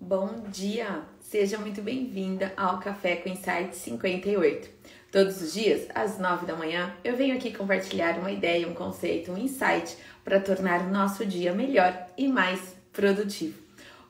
Bom dia! Seja muito bem-vinda ao Café com Insight 58. Todos os dias, às 9 da manhã, eu venho aqui compartilhar uma ideia, um conceito, um insight para tornar o nosso dia melhor e mais produtivo.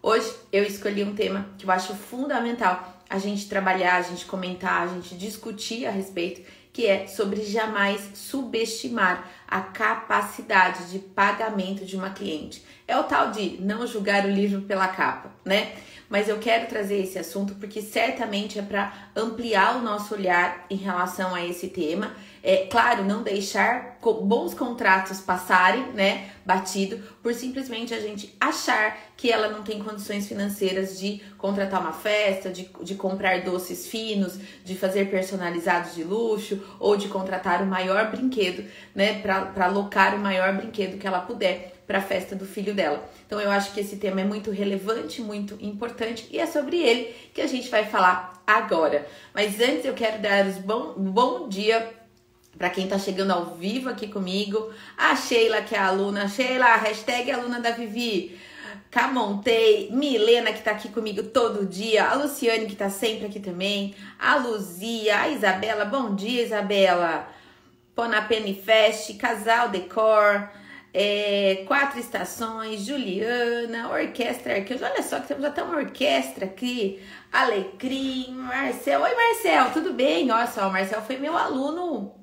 Hoje eu escolhi um tema que eu acho fundamental a gente trabalhar, a gente comentar, a gente discutir a respeito, que é sobre jamais subestimar a capacidade de pagamento de uma cliente. É o tal de não julgar o livro pela capa, né? Mas eu quero trazer esse assunto porque certamente é para ampliar o nosso olhar em relação a esse tema. É claro, não deixar bons contratos passarem, né, batido, por simplesmente a gente achar que ela não tem condições financeiras de contratar uma festa, de, de comprar doces finos, de fazer personalizados de luxo ou de contratar o maior brinquedo, né, para alocar o maior brinquedo que ela puder para a festa do filho dela. Então eu acho que esse tema é muito relevante, muito importante e é sobre ele que a gente vai falar agora. Mas antes eu quero dar os bom, bom dia para quem está chegando ao vivo aqui comigo. A Sheila, que é a aluna. Sheila, hashtag aluna da Vivi. Camontei, Milena que tá aqui comigo todo dia, a Luciane que tá sempre aqui também, a Luzia, a Isabela, bom dia Isabela, Ponapene Fest, Casal Decor, é, Quatro Estações, Juliana, Orquestra Arcanjo. Olha só que temos até uma orquestra aqui. Alecrim, Marcel. Oi, Marcel, tudo bem? Nossa, o Marcel foi meu aluno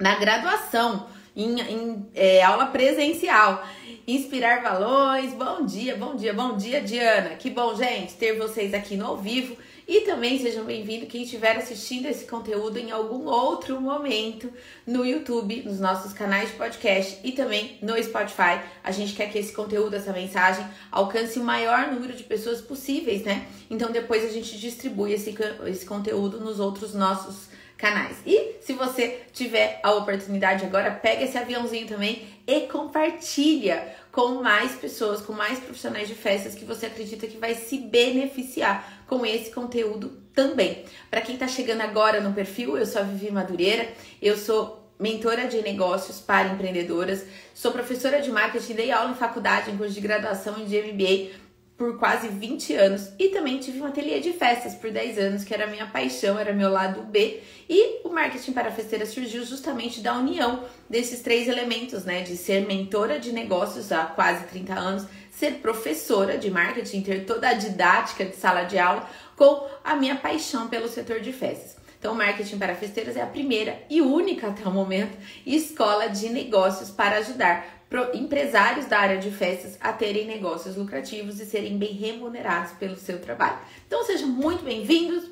na graduação, em, em é, aula presencial. Inspirar valores. Bom dia, bom dia, bom dia, Diana. Que bom, gente, ter vocês aqui no ao vivo. E também sejam bem-vindos quem estiver assistindo esse conteúdo em algum outro momento no YouTube, nos nossos canais de podcast e também no Spotify. A gente quer que esse conteúdo, essa mensagem, alcance o maior número de pessoas possíveis, né? Então depois a gente distribui esse, esse conteúdo nos outros nossos canais. E se você tiver a oportunidade agora, pega esse aviãozinho também e compartilha com mais pessoas, com mais profissionais de festas que você acredita que vai se beneficiar com esse conteúdo também. Para quem está chegando agora no perfil, eu sou a Vivi Madureira, eu sou mentora de negócios para empreendedoras, sou professora de marketing, dei aula em faculdade, em curso de graduação e de MBA por quase 20 anos e também tive um ateliê de festas por 10 anos, que era minha paixão, era meu lado B. E o marketing para festeira surgiu justamente da união desses três elementos, né? De ser mentora de negócios há quase 30 anos, ser professora de marketing, ter toda a didática de sala de aula, com a minha paixão pelo setor de festas. Então, Marketing para Festeiras é a primeira e única até o momento escola de negócios para ajudar empresários da área de festas a terem negócios lucrativos e serem bem remunerados pelo seu trabalho. Então sejam muito bem-vindos.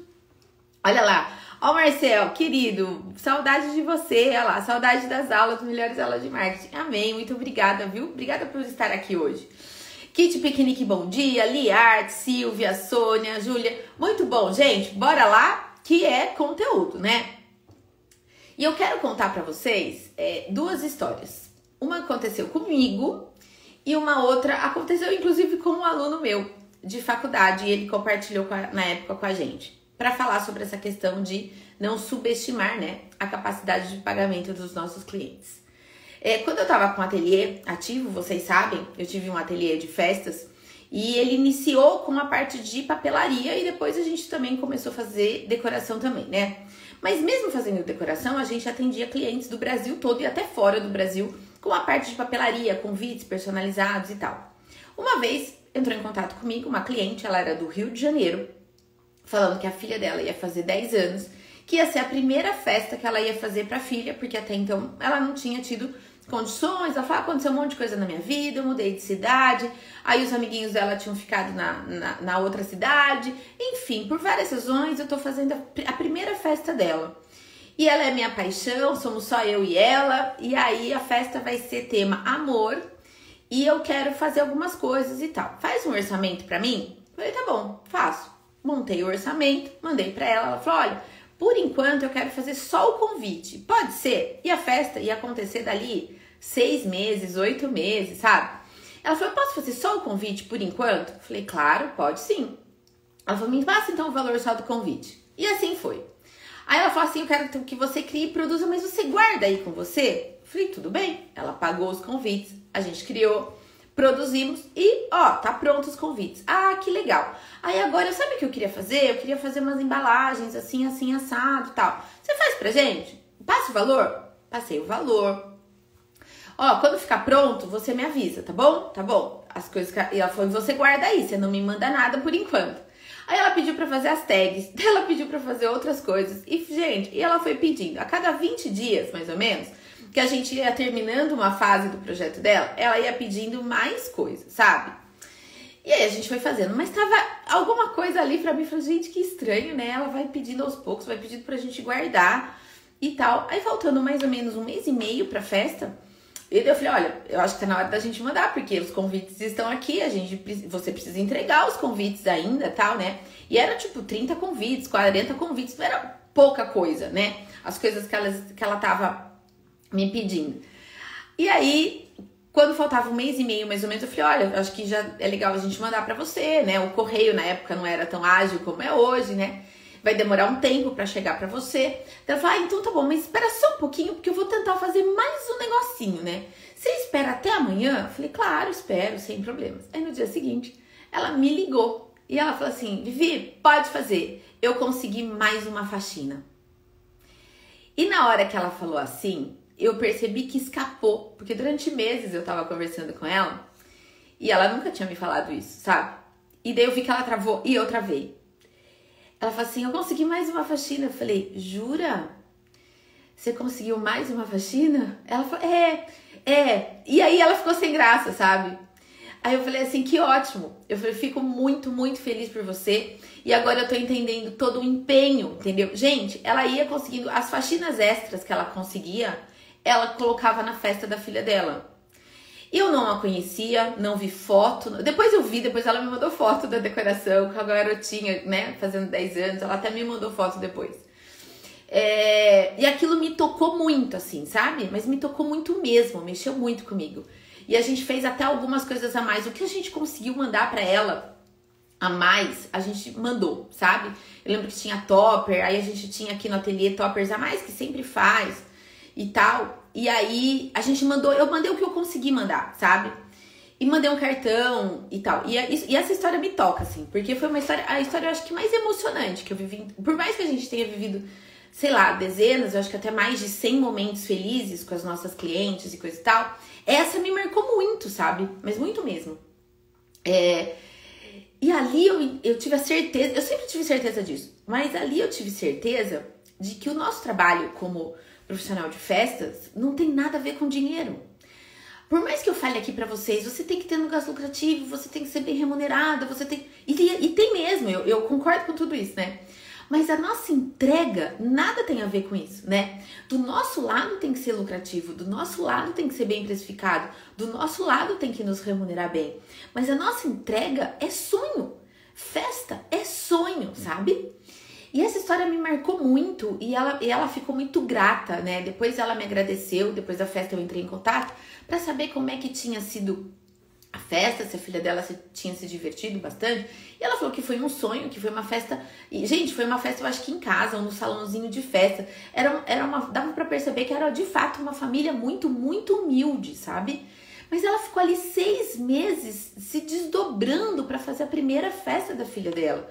Olha lá, ó Marcel, querido, saudade de você, olha lá, saudade das aulas, melhores aulas de marketing. Amém, muito obrigada, viu? Obrigada por estar aqui hoje. Kit Piquenique, bom dia. Liart, Silvia, Sônia, Júlia. Muito bom, gente. Bora lá, que é conteúdo, né? E eu quero contar para vocês é, duas histórias. Uma aconteceu comigo e uma outra aconteceu inclusive com um aluno meu de faculdade e ele compartilhou a, na época com a gente para falar sobre essa questão de não subestimar né, a capacidade de pagamento dos nossos clientes. É, quando eu estava com o ateliê ativo, vocês sabem, eu tive um ateliê de festas e ele iniciou com a parte de papelaria e depois a gente também começou a fazer decoração também, né? Mas mesmo fazendo decoração, a gente atendia clientes do Brasil todo e até fora do Brasil com a parte de papelaria, convites personalizados e tal. Uma vez entrou em contato comigo uma cliente, ela era do Rio de Janeiro, falando que a filha dela ia fazer 10 anos, que ia ser a primeira festa que ela ia fazer para a filha, porque até então ela não tinha tido condições. Ela falou: ah, aconteceu um monte de coisa na minha vida, eu mudei de cidade, aí os amiguinhos dela tinham ficado na, na, na outra cidade, enfim, por várias razões eu tô fazendo a, a primeira festa dela. E ela é minha paixão, somos só eu e ela. E aí a festa vai ser tema amor. E eu quero fazer algumas coisas e tal. Faz um orçamento para mim? Falei, tá bom, faço. Montei o orçamento, mandei para ela. Ela falou: olha, por enquanto eu quero fazer só o convite. Pode ser? E a festa ia acontecer dali seis meses, oito meses, sabe? Ela falou: posso fazer só o convite por enquanto? Falei, claro, pode sim. Ela falou: me passa então o valor só do convite. E assim foi. Aí ela falou assim: Eu quero que você crie e produza, mas você guarda aí com você? falei: Tudo bem. Ela pagou os convites, a gente criou, produzimos e, ó, tá pronto os convites. Ah, que legal. Aí agora, sabe o que eu queria fazer? Eu queria fazer umas embalagens assim, assim, assado tal. Você faz pra gente? Passa o valor? Passei o valor. Ó, quando ficar pronto, você me avisa, tá bom? Tá bom. As coisas que ela falou, você guarda aí, você não me manda nada por enquanto. Aí ela pediu para fazer as tags, ela pediu para fazer outras coisas. E, gente, e ela foi pedindo. A cada 20 dias, mais ou menos, que a gente ia terminando uma fase do projeto dela, ela ia pedindo mais coisas, sabe? E aí a gente foi fazendo, mas tava alguma coisa ali pra mim, falei, gente, que estranho, né? Ela vai pedindo aos poucos, vai pedindo pra gente guardar e tal. Aí faltando mais ou menos um mês e meio pra festa, e eu falei, olha, eu acho que tá na hora da gente mandar, porque os convites estão aqui, a gente você precisa entregar os convites ainda, tal, né? E era tipo 30 convites, 40 convites, era pouca coisa, né? As coisas que ela, que ela tava me pedindo. E aí, quando faltava um mês e meio mais ou menos, eu falei, olha, acho que já é legal a gente mandar para você, né? O correio na época não era tão ágil como é hoje, né? Vai demorar um tempo para chegar para você. Então ela falou, ah, então tá bom, mas espera só um pouquinho, porque eu vou tentar fazer mais um negocinho, né? Você espera até amanhã? Eu falei, claro, espero, sem problemas. Aí no dia seguinte, ela me ligou e ela falou assim: Vivi, pode fazer. Eu consegui mais uma faxina. E na hora que ela falou assim, eu percebi que escapou, porque durante meses eu tava conversando com ela e ela nunca tinha me falado isso, sabe? E daí eu vi que ela travou e eu travei. Ela falou assim: Eu consegui mais uma faxina. Eu falei: Jura? Você conseguiu mais uma faxina? Ela falou: É, é. E aí ela ficou sem graça, sabe? Aí eu falei assim: Que ótimo. Eu falei: Fico muito, muito feliz por você. E agora eu tô entendendo todo o empenho, entendeu? Gente, ela ia conseguindo as faxinas extras que ela conseguia, ela colocava na festa da filha dela. Eu não a conhecia, não vi foto. Depois eu vi, depois ela me mandou foto da decoração com a garotinha, né, fazendo 10 anos. Ela até me mandou foto depois. É, e aquilo me tocou muito, assim, sabe? Mas me tocou muito mesmo, mexeu muito comigo. E a gente fez até algumas coisas a mais. O que a gente conseguiu mandar para ela a mais, a gente mandou, sabe? Eu lembro que tinha topper, aí a gente tinha aqui no ateliê toppers a mais, que sempre faz e tal. E aí a gente mandou, eu mandei o que eu consegui mandar, sabe? E mandei um cartão e tal. E, e essa história me toca, assim, porque foi uma história, a história eu acho que mais emocionante que eu vivi. Por mais que a gente tenha vivido, sei lá, dezenas, eu acho que até mais de 100 momentos felizes com as nossas clientes e coisa e tal, essa me marcou muito, sabe? Mas muito mesmo. É, e ali eu, eu tive a certeza, eu sempre tive certeza disso, mas ali eu tive certeza de que o nosso trabalho como profissional de festas não tem nada a ver com dinheiro. Por mais que eu fale aqui para vocês, você tem que ter um gasto lucrativo, você tem que ser bem remunerada, você tem. E, e tem mesmo, eu, eu concordo com tudo isso, né? Mas a nossa entrega nada tem a ver com isso, né? Do nosso lado tem que ser lucrativo, do nosso lado tem que ser bem precificado, do nosso lado tem que nos remunerar bem. Mas a nossa entrega é sonho. Festa é sonho, sabe? E essa história me marcou muito e ela, e ela ficou muito grata, né? Depois ela me agradeceu, depois da festa eu entrei em contato para saber como é que tinha sido a festa, se a filha dela se, tinha se divertido bastante. E ela falou que foi um sonho, que foi uma festa. E, gente, foi uma festa, eu acho que em casa, ou no salãozinho de festa. Era, era uma. Dava para perceber que era de fato uma família muito, muito humilde, sabe? Mas ela ficou ali seis meses se desdobrando para fazer a primeira festa da filha dela.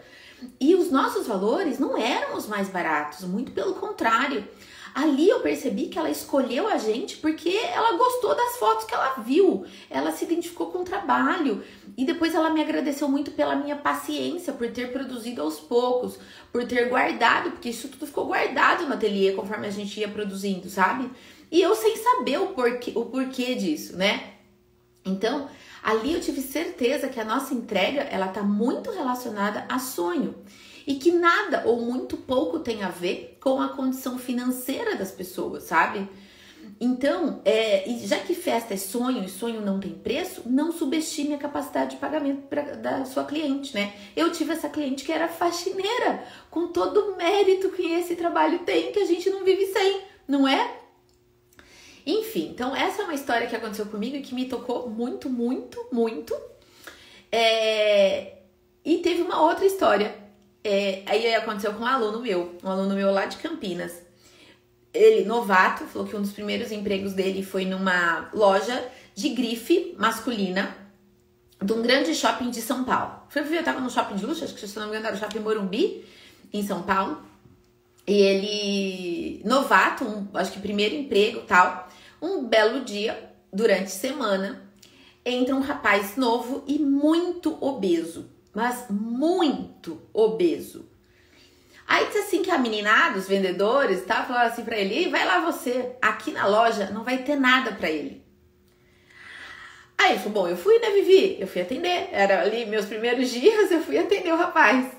E os nossos valores não eram os mais baratos, muito pelo contrário. Ali eu percebi que ela escolheu a gente porque ela gostou das fotos que ela viu, ela se identificou com o trabalho e depois ela me agradeceu muito pela minha paciência, por ter produzido aos poucos, por ter guardado, porque isso tudo ficou guardado no ateliê conforme a gente ia produzindo, sabe? E eu sem saber o porquê, o porquê disso, né? Então, Ali eu tive certeza que a nossa entrega ela está muito relacionada a sonho e que nada ou muito pouco tem a ver com a condição financeira das pessoas, sabe? Então, é, já que festa é sonho e sonho não tem preço, não subestime a capacidade de pagamento pra, da sua cliente, né? Eu tive essa cliente que era faxineira, com todo o mérito que esse trabalho tem, que a gente não vive sem, não é? Enfim, então essa é uma história que aconteceu comigo e que me tocou muito, muito, muito. É... E teve uma outra história. É... Aí aconteceu com um aluno meu, um aluno meu lá de Campinas. Ele, novato, falou que um dos primeiros empregos dele foi numa loja de grife masculina, de um grande shopping de São Paulo. Foi eu tava no shopping de luxo, acho que se não me engano era o shopping Morumbi, em São Paulo. E ele, novato, um, acho que primeiro emprego tal. Um belo dia, durante semana, entra um rapaz novo e muito obeso, mas muito obeso. Aí disse assim que a meninada, os vendedores, tava falando assim para ele: vai lá você, aqui na loja não vai ter nada para ele. Aí ele falou: bom, eu fui, né, Vivi? Eu fui atender. Era ali meus primeiros dias, eu fui atender o rapaz.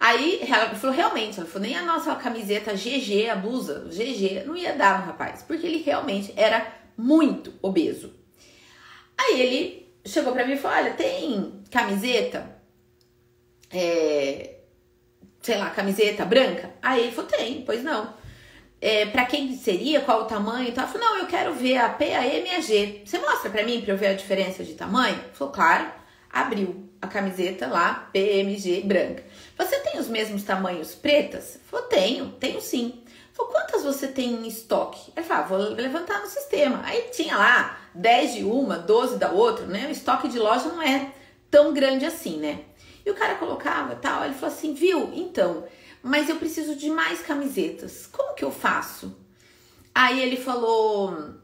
Aí ela falou: realmente, ela falou: nem a nossa camiseta GG, a blusa GG, não ia dar no rapaz, porque ele realmente era muito obeso. Aí ele chegou para mim e falou: olha, tem camiseta? É, sei lá, camiseta branca? Aí ele falou: tem, pois não é, para quem seria, qual o tamanho e tal. Eu falei, não, eu quero ver a P, a M e a G. Você mostra para mim para eu ver a diferença de tamanho? Ele falou, claro. Abriu a camiseta lá, PMG branca. Você tem os mesmos tamanhos pretas? Falei, tenho, tenho sim. Falei, quantas você tem em estoque? Ele falou, ah, vou levantar no sistema. Aí tinha lá 10 de uma, 12 da outra, né? O estoque de loja não é tão grande assim, né? E o cara colocava tal, ele falou assim, viu? Então, mas eu preciso de mais camisetas. Como que eu faço? Aí ele falou: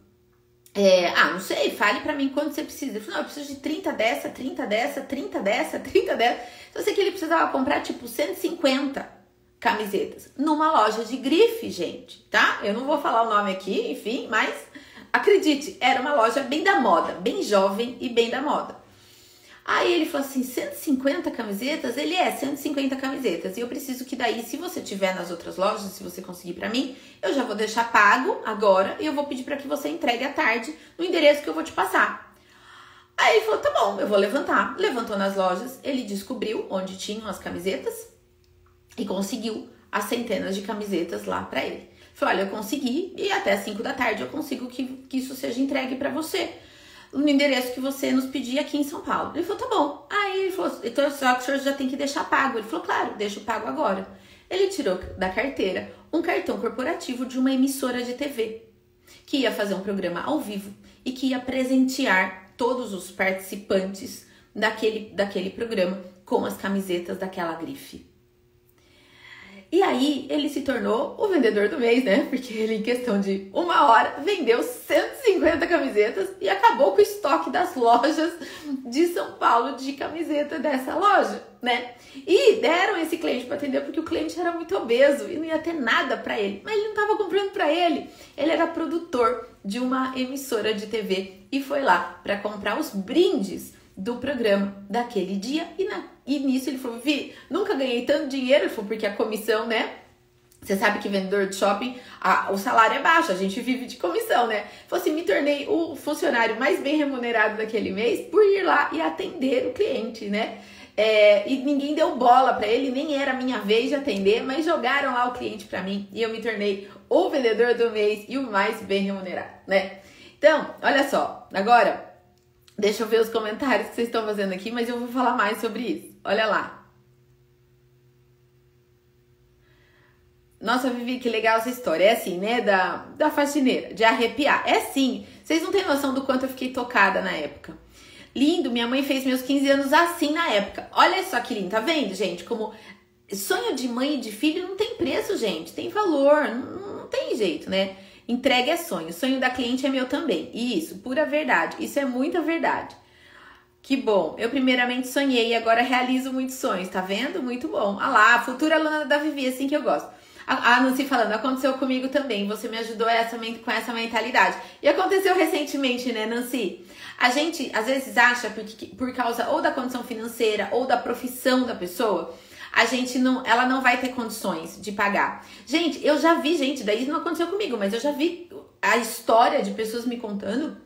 é, Ah, não sei, fale para mim quanto você precisa. Eu falei: Não, eu preciso de 30 dessa, 30 dessa, 30 dessa, 30 dessa. Eu sei que ele precisava comprar tipo 150 camisetas numa loja de grife, gente, tá? Eu não vou falar o nome aqui, enfim, mas acredite, era uma loja bem da moda, bem jovem e bem da moda. Aí ele falou assim: 150 camisetas? Ele é 150 camisetas. E eu preciso que daí, se você tiver nas outras lojas, se você conseguir para mim, eu já vou deixar pago agora e eu vou pedir para que você entregue à tarde no endereço que eu vou te passar. Aí ele falou: tá bom, eu vou levantar. Levantou nas lojas, ele descobriu onde tinham as camisetas e conseguiu as centenas de camisetas lá para ele. Falou: olha, eu consegui e até 5 da tarde eu consigo que, que isso seja entregue para você no endereço que você nos pedir aqui em São Paulo. Ele falou, tá bom. Aí ele falou, então só que o senhor já tem que deixar pago. Ele falou, claro, deixa pago agora. Ele tirou da carteira um cartão corporativo de uma emissora de TV, que ia fazer um programa ao vivo e que ia presentear todos os participantes daquele, daquele programa com as camisetas daquela grife. E aí ele se tornou o vendedor do mês, né? Porque ele, em questão de uma hora, vendeu 150 camisetas e acabou com o estoque das lojas de São Paulo de camiseta dessa loja, né? E deram esse cliente para atender porque o cliente era muito obeso e não ia ter nada para ele. Mas ele não estava comprando para ele. Ele era produtor de uma emissora de TV e foi lá para comprar os brindes do programa daquele dia e, na, e nisso ele falou, Vi, nunca ganhei tanto dinheiro, ele falou, porque a comissão, né? Você sabe que vendedor de shopping, a, o salário é baixo, a gente vive de comissão, né? Falou assim, me tornei o funcionário mais bem remunerado daquele mês por ir lá e atender o cliente, né? É, e ninguém deu bola para ele, nem era minha vez de atender, mas jogaram lá o cliente para mim e eu me tornei o vendedor do mês e o mais bem remunerado, né? Então, olha só, agora Deixa eu ver os comentários que vocês estão fazendo aqui, mas eu vou falar mais sobre isso. Olha lá. Nossa, Vivi, que legal essa história. É assim, né? Da, da faxineira, de arrepiar. É sim. Vocês não têm noção do quanto eu fiquei tocada na época. Lindo, minha mãe fez meus 15 anos assim na época. Olha só que lindo, tá vendo, gente? Como sonho de mãe e de filho não tem preço, gente. Tem valor, não, não tem jeito, né? Entregue é sonho. O sonho da cliente é meu também. Isso, pura verdade. Isso é muita verdade. Que bom. Eu primeiramente sonhei e agora realizo muitos sonhos, tá vendo? Muito bom. Ah lá, futura aluna da Vivi, assim que eu gosto. A Nancy falando, aconteceu comigo também. Você me ajudou essa, com essa mentalidade. E aconteceu recentemente, né, Nancy? A gente às vezes acha porque, por causa ou da condição financeira ou da profissão da pessoa a gente não, ela não vai ter condições de pagar. Gente, eu já vi, gente, daí não aconteceu comigo, mas eu já vi a história de pessoas me contando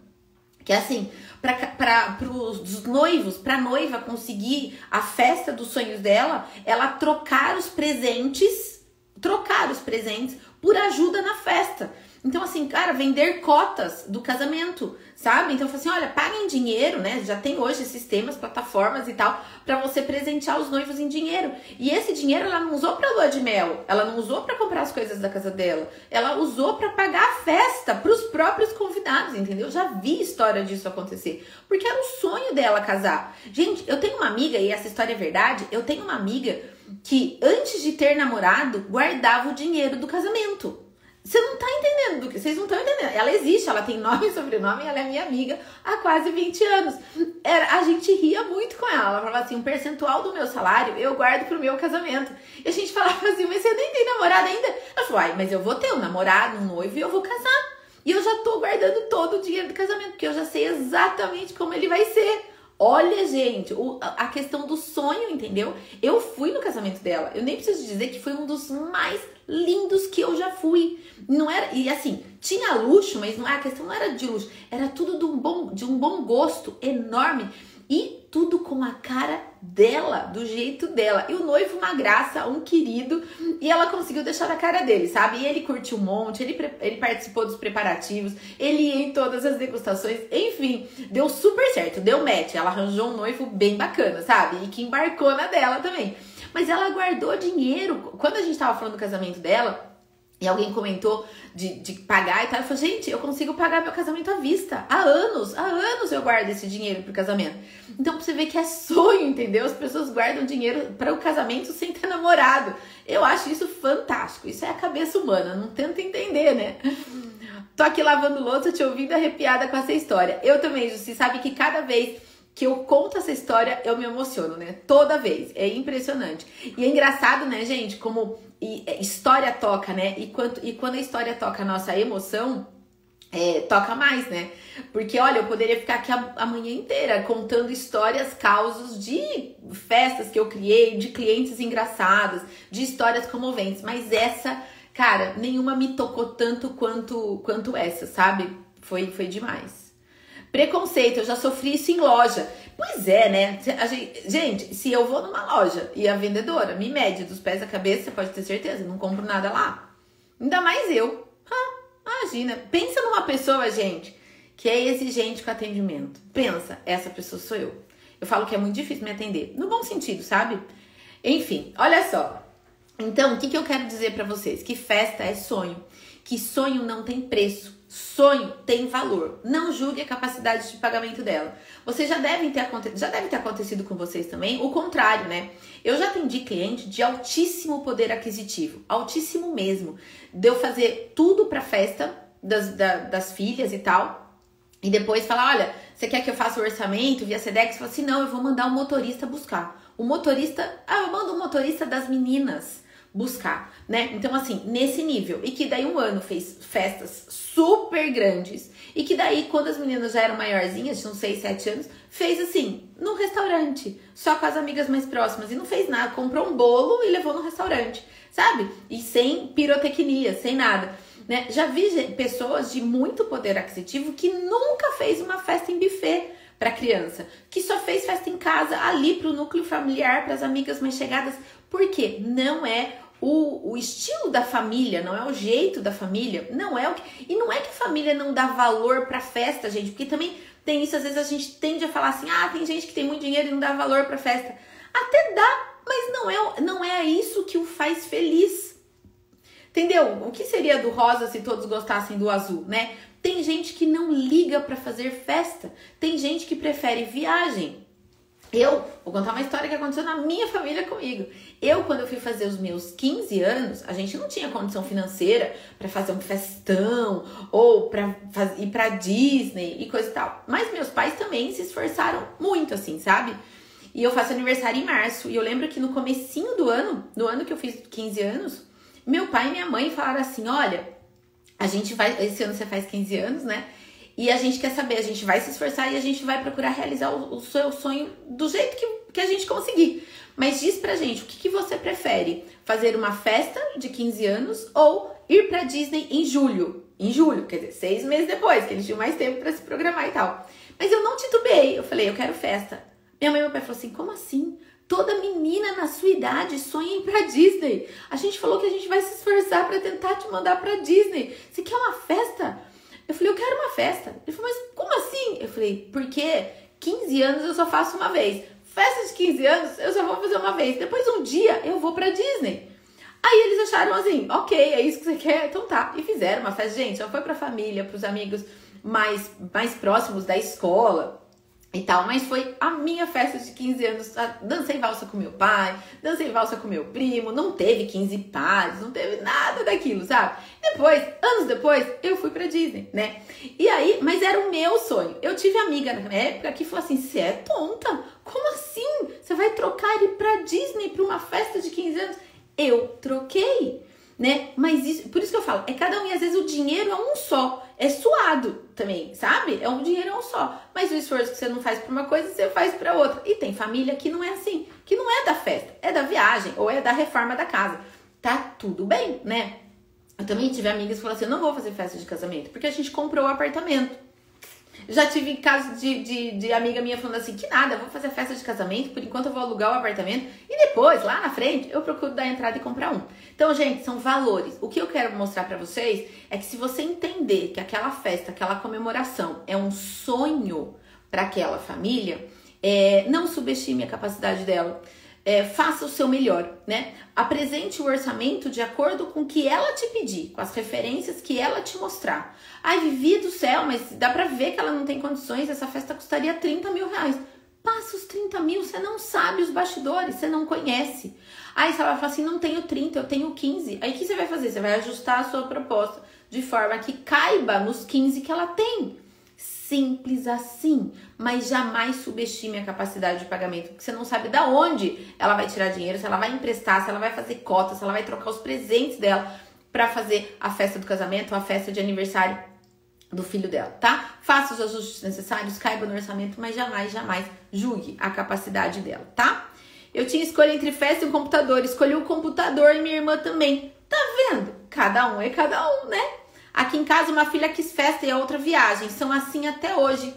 que assim, para os noivos, para noiva conseguir a festa dos sonhos dela, ela trocar os presentes, trocar os presentes por ajuda na festa. Então, assim, cara, vender cotas do casamento, sabe? Então, assim: olha, paguem dinheiro, né? Já tem hoje sistemas, plataformas e tal, para você presentear os noivos em dinheiro. E esse dinheiro ela não usou pra lua de mel, ela não usou para comprar as coisas da casa dela, ela usou para pagar a festa pros próprios convidados, entendeu? Já vi história disso acontecer, porque era o sonho dela casar. Gente, eu tenho uma amiga, e essa história é verdade, eu tenho uma amiga que antes de ter namorado guardava o dinheiro do casamento. Você não tá entendendo do que. Vocês não estão entendendo. Ela existe, ela tem nome e sobrenome, ela é minha amiga há quase 20 anos. Era, a gente ria muito com ela. Ela falava assim: um percentual do meu salário eu guardo pro meu casamento. E a gente falava assim: mas você nem tem namorado ainda? Ela falou: ai, mas eu vou ter um namorado, um noivo e eu vou casar. E eu já tô guardando todo o dinheiro do casamento, porque eu já sei exatamente como ele vai ser. Olha, gente, o, a questão do sonho, entendeu? Eu fui no casamento dela. Eu nem preciso dizer que foi um dos mais lindos que eu já fui. Não era e assim tinha luxo, mas não a questão não era de luxo. Era tudo de um bom, de um bom gosto enorme e tudo com a cara dela, do jeito dela. E o noivo, uma graça, um querido, e ela conseguiu deixar a cara dele, sabe? E ele curtiu um monte, ele, ele participou dos preparativos, ele ia em todas as degustações, enfim, deu super certo, deu match. Ela arranjou um noivo bem bacana, sabe? E que embarcou na dela também. Mas ela guardou dinheiro. Quando a gente tava falando do casamento dela, e alguém comentou de, de pagar e tal. Eu falei, gente, eu consigo pagar meu casamento à vista. Há anos, há anos eu guardo esse dinheiro pro casamento. Então, pra você ver que é sonho, entendeu? As pessoas guardam dinheiro para o casamento sem ter namorado. Eu acho isso fantástico. Isso é a cabeça humana. Não tenta entender, né? Tô aqui lavando louça, te ouvindo arrepiada com essa história. Eu também, Jussi, sabe que cada vez que eu conto essa história, eu me emociono, né? Toda vez. É impressionante. E é engraçado, né, gente, como é, história toca, né? E, quanto, e quando a história toca a nossa emoção, é, toca mais, né? Porque, olha, eu poderia ficar aqui a, a manhã inteira contando histórias, causos de festas que eu criei, de clientes engraçados, de histórias comoventes. Mas essa, cara, nenhuma me tocou tanto quanto, quanto essa, sabe? Foi, foi demais. Preconceito, eu já sofri isso em loja. Pois é, né? Gente, gente, se eu vou numa loja e a vendedora me mede dos pés à cabeça, você pode ter certeza, não compro nada lá. Ainda mais eu. Ah, imagina. Pensa numa pessoa, gente, que é exigente com atendimento. Pensa, essa pessoa sou eu. Eu falo que é muito difícil me atender. No bom sentido, sabe? Enfim, olha só. Então, o que, que eu quero dizer para vocês? Que festa é sonho. Que sonho não tem preço. Sonho tem valor. Não julgue a capacidade de pagamento dela. Você já deve ter já deve ter acontecido com vocês também o contrário, né? Eu já atendi cliente de altíssimo poder aquisitivo, altíssimo mesmo. Deu de fazer tudo para festa das, da, das filhas e tal. E depois falar, olha, você quer que eu faça o orçamento via Sedex? Fala assim, não, eu vou mandar o um motorista buscar. O motorista, ah, eu mando o um motorista das meninas buscar, né? Então, assim, nesse nível. E que daí um ano fez festas super grandes. E que daí, quando as meninas já eram maiorzinhas, tinham 6, 7 anos, fez assim, no restaurante, só com as amigas mais próximas. E não fez nada, comprou um bolo e levou no restaurante, sabe? E sem pirotecnia, sem nada. Né? Já vi pessoas de muito poder aquisitivo que nunca fez uma festa em buffet para criança, que só fez festa em casa, ali para o núcleo familiar, para as amigas mais chegadas, porque não é o, o estilo da família, não é o jeito da família, não é o que. E não é que a família não dá valor pra festa, gente, porque também tem isso, às vezes a gente tende a falar assim: ah, tem gente que tem muito dinheiro e não dá valor pra festa. Até dá, mas não é, não é isso que o faz feliz. Entendeu? O que seria do rosa se todos gostassem do azul, né? Tem gente que não liga para fazer festa, tem gente que prefere viagem. Eu vou contar uma história que aconteceu na minha família comigo. Eu, quando eu fui fazer os meus 15 anos, a gente não tinha condição financeira para fazer um festão ou para ir para Disney e coisa e tal. Mas meus pais também se esforçaram muito, assim, sabe? E eu faço aniversário em março. E eu lembro que no comecinho do ano, no ano que eu fiz 15 anos, meu pai e minha mãe falaram assim: olha, a gente vai. Esse ano você faz 15 anos, né? E a gente quer saber, a gente vai se esforçar e a gente vai procurar realizar o, o seu sonho do jeito que, que a gente conseguir. Mas diz pra gente, o que, que você prefere? Fazer uma festa de 15 anos ou ir pra Disney em julho? Em julho, quer dizer, seis meses depois, que eles tinham mais tempo para se programar e tal. Mas eu não titubeei, eu falei, eu quero festa. Minha mãe e meu pai falaram assim, como assim? Toda menina na sua idade sonha em ir pra Disney. A gente falou que a gente vai se esforçar para tentar te mandar pra Disney. Você quer uma festa? Eu falei, eu quero uma festa. Ele falou, mas como assim? Eu falei, porque 15 anos eu só faço uma vez. Festa de 15 anos eu só vou fazer uma vez. Depois um dia eu vou pra Disney. Aí eles acharam assim, ok, é isso que você quer, então tá. E fizeram uma festa. Gente, só foi pra família, pros amigos mais, mais próximos da escola e tal, mas foi a minha festa de 15 anos. Dancei valsa com meu pai, dancei valsa com meu primo, não teve 15 pares, não teve nada daquilo, sabe? Depois, anos depois, eu fui pra Disney, né? E aí, mas era o meu sonho. Eu tive amiga na época que falou assim: você é tonta? Como assim? Você vai trocar ir pra Disney pra uma festa de 15 anos? eu troquei, né? Mas isso, por isso que eu falo, é cada um e às vezes o dinheiro é um só, é suado também, sabe? É um dinheiro só, mas o esforço que você não faz para uma coisa, você faz para outra. E tem família que não é assim, que não é da festa, é da viagem ou é da reforma da casa. Tá tudo bem, né? Eu também tive amigas que falaram assim: eu não vou fazer festa de casamento, porque a gente comprou o apartamento. Já tive casos de, de, de, amiga minha falando assim: que nada, vou fazer festa de casamento, por enquanto eu vou alugar o apartamento e depois, lá na frente, eu procuro dar entrada e comprar um. Então, gente, são valores. O que eu quero mostrar para vocês é que se você entender que aquela festa, aquela comemoração é um sonho para aquela família, é, não subestime a capacidade dela é, faça o seu melhor, né? Apresente o orçamento de acordo com o que ela te pedir, com as referências que ela te mostrar. Ai, Vivi do céu, mas dá pra ver que ela não tem condições, essa festa custaria 30 mil reais. Passa os 30 mil, você não sabe os bastidores, você não conhece. Aí você vai falar assim: não tenho 30, eu tenho 15. Aí o que você vai fazer? Você vai ajustar a sua proposta de forma que caiba nos 15 que ela tem simples assim, mas jamais subestime a capacidade de pagamento, porque você não sabe da onde ela vai tirar dinheiro, se ela vai emprestar, se ela vai fazer cota, se ela vai trocar os presentes dela para fazer a festa do casamento, a festa de aniversário do filho dela, tá? Faça os ajustes necessários, caiba no orçamento, mas jamais, jamais julgue a capacidade dela, tá? Eu tinha escolha entre festa e um computador, escolhi o computador e minha irmã também. Tá vendo? Cada um é cada um, né? Aqui em casa, uma filha quis festa e a outra viagem. São assim até hoje.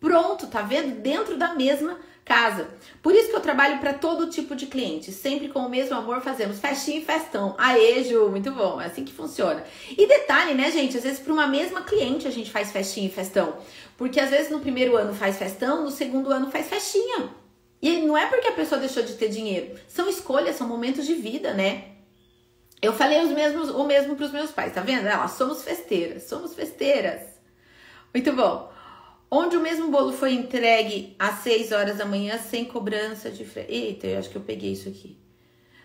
Pronto, tá vendo? Dentro da mesma casa. Por isso que eu trabalho para todo tipo de cliente. Sempre com o mesmo amor fazemos festinha e festão. Aê, Ju, muito bom. É assim que funciona. E detalhe, né, gente? Às vezes para uma mesma cliente a gente faz festinha e festão. Porque às vezes no primeiro ano faz festão, no segundo ano faz festinha. E não é porque a pessoa deixou de ter dinheiro. São escolhas, são momentos de vida, né? Eu falei os mesmos, o mesmo para os meus pais, tá vendo? Ela, somos festeiras, somos festeiras. Muito bom. Onde o mesmo bolo foi entregue às 6 horas da manhã sem cobrança de frete. Eita, eu acho que eu peguei isso aqui.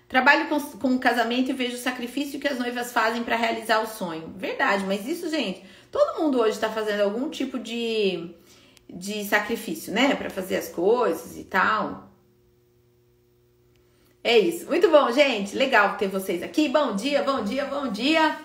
Trabalho com, com casamento e vejo o sacrifício que as noivas fazem para realizar o sonho. Verdade, mas isso, gente, todo mundo hoje está fazendo algum tipo de, de sacrifício, né? Para fazer as coisas e tal. É isso. Muito bom, gente. Legal ter vocês aqui. Bom dia, bom dia, bom dia.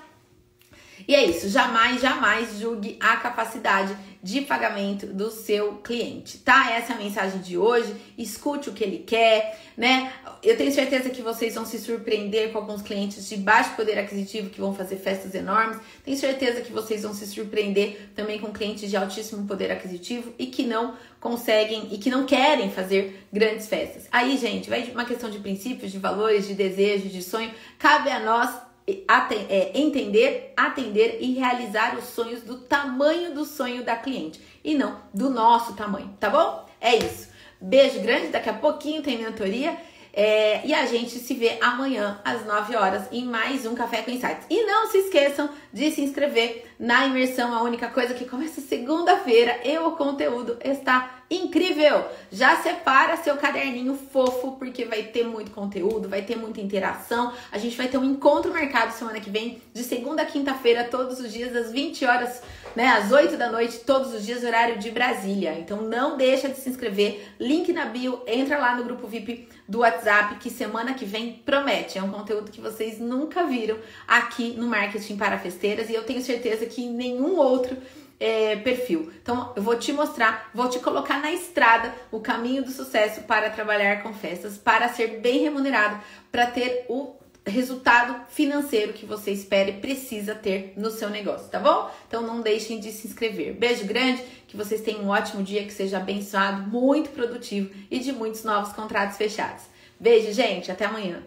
E é isso. Jamais, jamais julgue a capacidade de pagamento do seu cliente, tá? Essa é a mensagem de hoje. Escute o que ele quer, né? Eu tenho certeza que vocês vão se surpreender com alguns clientes de baixo poder aquisitivo que vão fazer festas enormes. Tenho certeza que vocês vão se surpreender também com clientes de altíssimo poder aquisitivo e que não conseguem e que não querem fazer grandes festas. Aí, gente, vai de uma questão de princípios, de valores, de desejo, de sonho. Cabe a nós é, entender, atender e realizar os sonhos do tamanho do sonho da cliente e não do nosso tamanho, tá bom? É isso. Beijo grande, daqui a pouquinho tem mentoria. É, e a gente se vê amanhã às 9 horas em mais um Café com Insights. E não se esqueçam de se inscrever na imersão, a única coisa que começa segunda-feira e o conteúdo está incrível. Já separa seu caderninho fofo porque vai ter muito conteúdo, vai ter muita interação. A gente vai ter um encontro marcado semana que vem, de segunda a quinta-feira, todos os dias às 20 horas né, às 8 da noite, todos os dias, horário de Brasília. Então não deixa de se inscrever, link na bio, entra lá no grupo VIP do WhatsApp, que semana que vem promete. É um conteúdo que vocês nunca viram aqui no Marketing para Festeiras e eu tenho certeza que em nenhum outro é, perfil. Então, eu vou te mostrar, vou te colocar na estrada o caminho do sucesso para trabalhar com festas, para ser bem remunerado, para ter o resultado financeiro que você espera e precisa ter no seu negócio, tá bom? Então não deixem de se inscrever. Beijo grande, que vocês tenham um ótimo dia, que seja abençoado, muito produtivo e de muitos novos contratos fechados. Beijo, gente. Até amanhã.